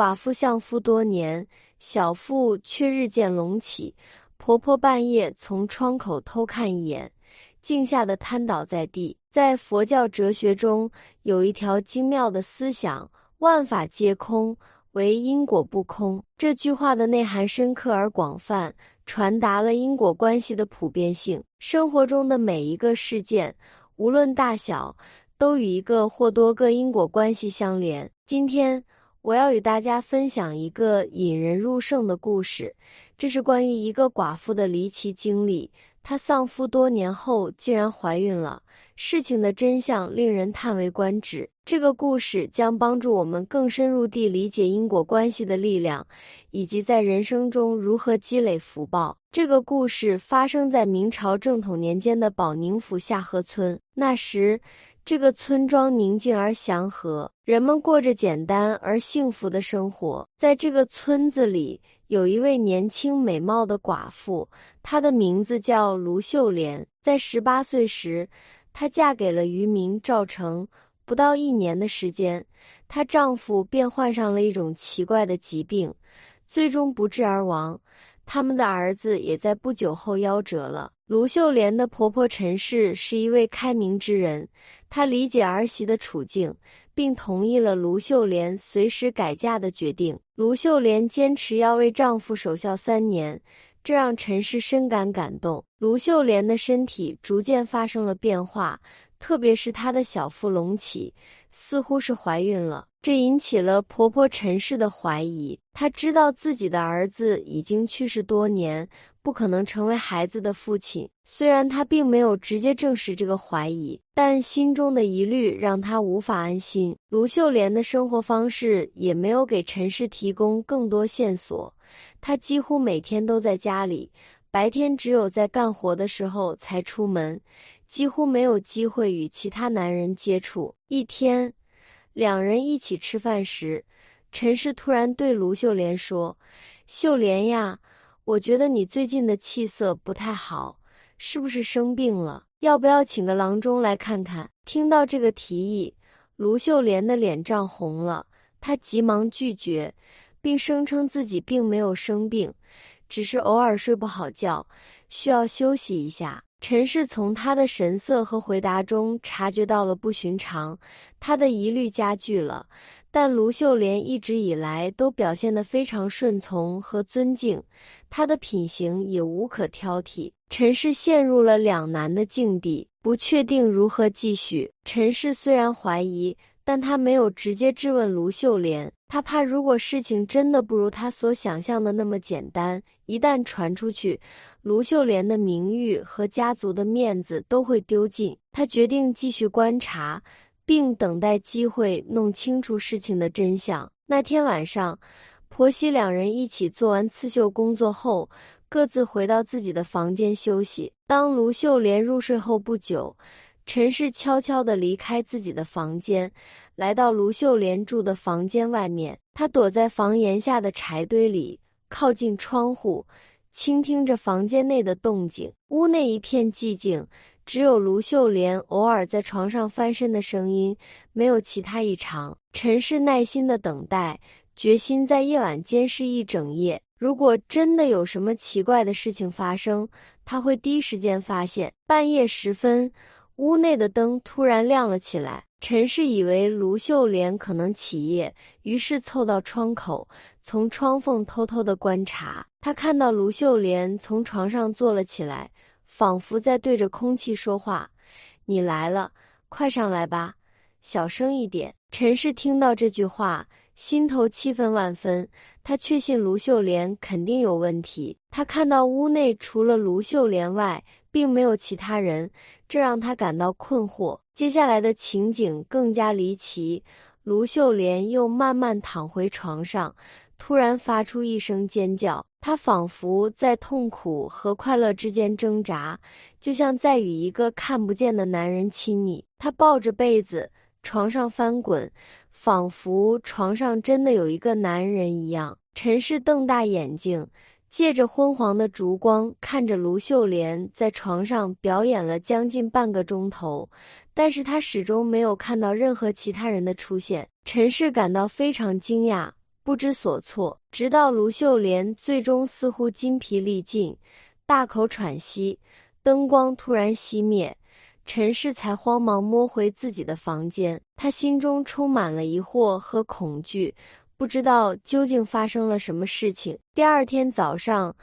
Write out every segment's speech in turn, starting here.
寡妇相夫多年，小腹却日渐隆起。婆婆半夜从窗口偷看一眼，惊吓得瘫倒在地。在佛教哲学中，有一条精妙的思想：万法皆空，唯因果不空。这句话的内涵深刻而广泛，传达了因果关系的普遍性。生活中的每一个事件，无论大小，都与一个或多个因果关系相连。今天。我要与大家分享一个引人入胜的故事，这是关于一个寡妇的离奇经历。她丧夫多年后竟然怀孕了，事情的真相令人叹为观止。这个故事将帮助我们更深入地理解因果关系的力量，以及在人生中如何积累福报。这个故事发生在明朝正统年间的保宁府下河村，那时。这个村庄宁静而祥和，人们过着简单而幸福的生活。在这个村子里，有一位年轻美貌的寡妇，她的名字叫卢秀莲。在十八岁时，她嫁给了渔民赵成。不到一年的时间，她丈夫便患上了一种奇怪的疾病，最终不治而亡。他们的儿子也在不久后夭折了。卢秀莲的婆婆陈氏是一位开明之人，她理解儿媳的处境，并同意了卢秀莲随时改嫁的决定。卢秀莲坚持要为丈夫守孝三年，这让陈氏深感感动。卢秀莲的身体逐渐发生了变化，特别是她的小腹隆起，似乎是怀孕了。这引起了婆婆陈氏的怀疑。她知道自己的儿子已经去世多年，不可能成为孩子的父亲。虽然他并没有直接证实这个怀疑，但心中的疑虑让他无法安心。卢秀莲的生活方式也没有给陈氏提供更多线索。她几乎每天都在家里，白天只有在干活的时候才出门，几乎没有机会与其他男人接触。一天。两人一起吃饭时，陈氏突然对卢秀莲说：“秀莲呀，我觉得你最近的气色不太好，是不是生病了？要不要请个郎中来看看？”听到这个提议，卢秀莲的脸涨红了，她急忙拒绝，并声称自己并没有生病，只是偶尔睡不好觉，需要休息一下。陈氏从他的神色和回答中察觉到了不寻常，他的疑虑加剧了。但卢秀莲一直以来都表现得非常顺从和尊敬，她的品行也无可挑剔。陈氏陷入了两难的境地，不确定如何继续。陈氏虽然怀疑。但他没有直接质问卢秀莲，他怕如果事情真的不如他所想象的那么简单，一旦传出去，卢秀莲的名誉和家族的面子都会丢尽。他决定继续观察，并等待机会弄清楚事情的真相。那天晚上，婆媳两人一起做完刺绣工作后，各自回到自己的房间休息。当卢秀莲入睡后不久。陈氏悄悄地离开自己的房间，来到卢秀莲住的房间外面。他躲在房檐下的柴堆里，靠近窗户，倾听着房间内的动静。屋内一片寂静，只有卢秀莲偶尔在床上翻身的声音，没有其他异常。陈氏耐心地等待，决心在夜晚监视一整夜。如果真的有什么奇怪的事情发生，他会第一时间发现。半夜时分。屋内的灯突然亮了起来，陈氏以为卢秀莲可能起夜，于是凑到窗口，从窗缝偷偷的观察。他看到卢秀莲从床上坐了起来，仿佛在对着空气说话：“你来了，快上来吧，小声一点。”陈氏听到这句话，心头气愤万分。他确信卢秀莲肯定有问题。他看到屋内除了卢秀莲外，并没有其他人，这让他感到困惑。接下来的情景更加离奇。卢秀莲又慢慢躺回床上，突然发出一声尖叫。她仿佛在痛苦和快乐之间挣扎，就像在与一个看不见的男人亲昵。她抱着被子，床上翻滚，仿佛床上真的有一个男人一样。陈氏瞪大眼睛。借着昏黄的烛光，看着卢秀莲在床上表演了将近半个钟头，但是他始终没有看到任何其他人的出现。陈氏感到非常惊讶，不知所措。直到卢秀莲最终似乎筋疲力尽，大口喘息，灯光突然熄灭，陈氏才慌忙摸回自己的房间。他心中充满了疑惑和恐惧，不知道究竟发生了什么事情。第二天早上，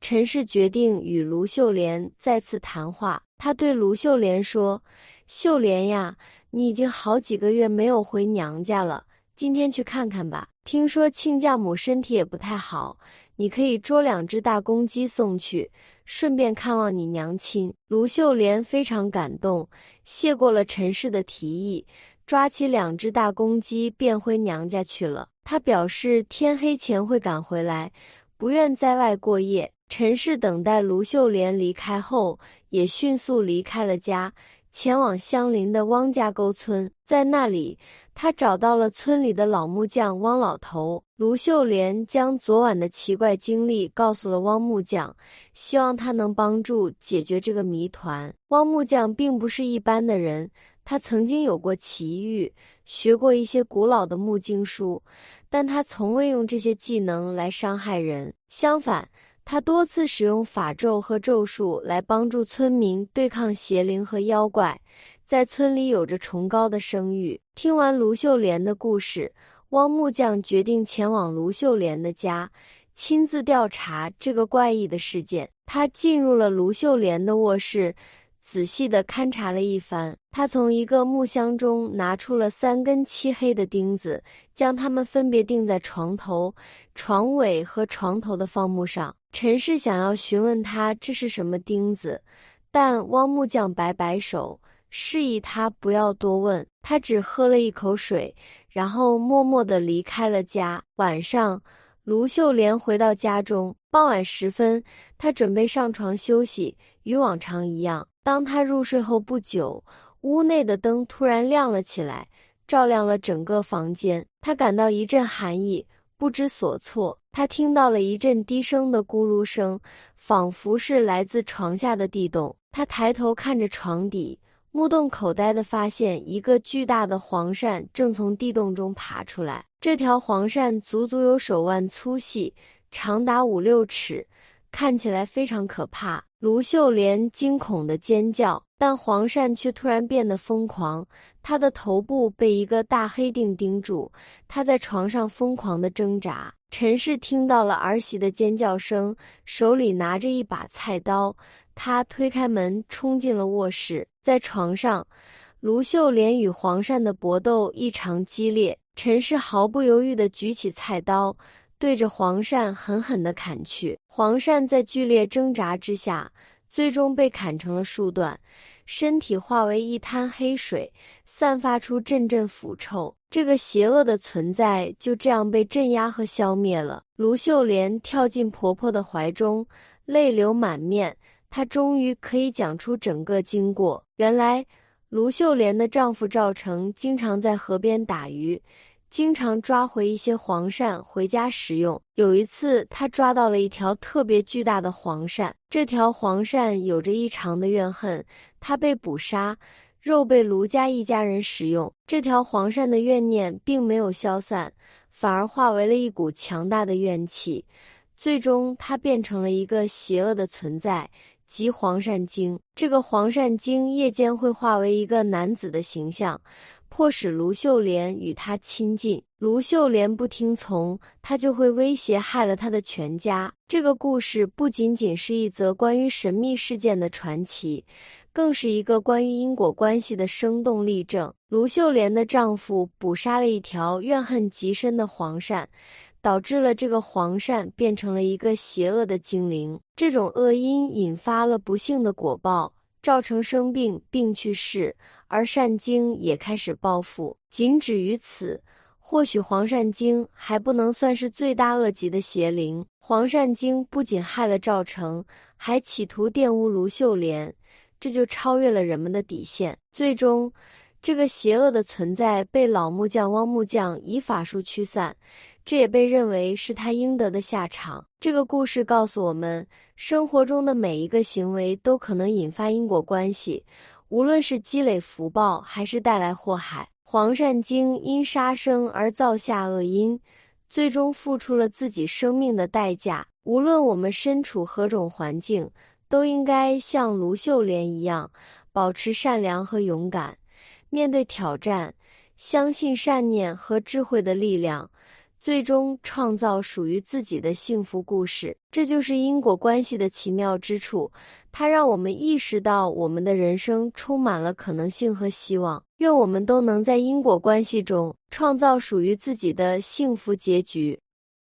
陈氏决定与卢秀莲再次谈话。他对卢秀莲说：“秀莲呀，你已经好几个月没有回娘家了，今天去看看吧。听说亲家母身体也不太好，你可以捉两只大公鸡送去，顺便看望你娘亲。”卢秀莲非常感动，谢过了陈氏的提议，抓起两只大公鸡便回娘家去了。他表示天黑前会赶回来，不愿在外过夜。陈氏等待卢秀莲离开后，也迅速离开了家，前往相邻的汪家沟村。在那里，他找到了村里的老木匠汪老头。卢秀莲将昨晚的奇怪经历告诉了汪木匠，希望他能帮助解决这个谜团。汪木匠并不是一般的人，他曾经有过奇遇，学过一些古老的木经书，但他从未用这些技能来伤害人，相反。他多次使用法咒和咒术来帮助村民对抗邪灵和妖怪，在村里有着崇高的声誉。听完卢秀莲的故事，汪木匠决定前往卢秀莲的家，亲自调查这个怪异的事件。他进入了卢秀莲的卧室。仔细地勘察了一番，他从一个木箱中拿出了三根漆黑的钉子，将它们分别钉在床头、床尾和床头的方木上。陈氏想要询问他这是什么钉子，但汪木匠摆摆手，示意他不要多问。他只喝了一口水，然后默默地离开了家。晚上，卢秀莲回到家中，傍晚时分，她准备上床休息，与往常一样。当他入睡后不久，屋内的灯突然亮了起来，照亮了整个房间。他感到一阵寒意，不知所措。他听到了一阵低声的咕噜声，仿佛是来自床下的地洞。他抬头看着床底，目瞪口呆地发现一个巨大的黄鳝正从地洞中爬出来。这条黄鳝足足有手腕粗细，长达五六尺。看起来非常可怕，卢秀莲惊恐的尖叫，但黄鳝却突然变得疯狂。他的头部被一个大黑钉钉住，他在床上疯狂的挣扎。陈氏听到了儿媳的尖叫声，手里拿着一把菜刀，他推开门冲进了卧室。在床上，卢秀莲与黄鳝的搏斗异常激烈，陈氏毫不犹豫地举起菜刀。对着黄鳝狠狠地砍去，黄鳝在剧烈挣扎之下，最终被砍成了数段，身体化为一滩黑水，散发出阵阵腐臭。这个邪恶的存在就这样被镇压和消灭了。卢秀莲跳进婆婆的怀中，泪流满面。她终于可以讲出整个经过。原来，卢秀莲的丈夫赵成经常在河边打鱼。经常抓回一些黄鳝回家食用。有一次，他抓到了一条特别巨大的黄鳝。这条黄鳝有着异常的怨恨，它被捕杀，肉被卢家一家人食用。这条黄鳝的怨念并没有消散，反而化为了一股强大的怨气。最终，它变成了一个邪恶的存在，即黄鳝精。这个黄鳝精夜间会化为一个男子的形象。迫使卢秀莲与他亲近，卢秀莲不听从，他就会威胁害了他的全家。这个故事不仅仅是一则关于神秘事件的传奇，更是一个关于因果关系的生动例证。卢秀莲的丈夫捕杀了一条怨恨极深的黄鳝，导致了这个黄鳝变成了一个邪恶的精灵。这种恶因引发了不幸的果报。赵成生病并去世，而善精也开始报复。仅止于此，或许黄善精还不能算是罪大恶极的邪灵。黄善精不仅害了赵成，还企图玷污卢秀莲，这就超越了人们的底线。最终，这个邪恶的存在被老木匠汪木匠以法术驱散。这也被认为是他应得的下场。这个故事告诉我们，生活中的每一个行为都可能引发因果关系，无论是积累福报，还是带来祸害。黄鳝精因杀生而造下恶因，最终付出了自己生命的代价。无论我们身处何种环境，都应该像卢秀莲一样，保持善良和勇敢，面对挑战，相信善念和智慧的力量。最终创造属于自己的幸福故事，这就是因果关系的奇妙之处。它让我们意识到，我们的人生充满了可能性和希望。愿我们都能在因果关系中创造属于自己的幸福结局。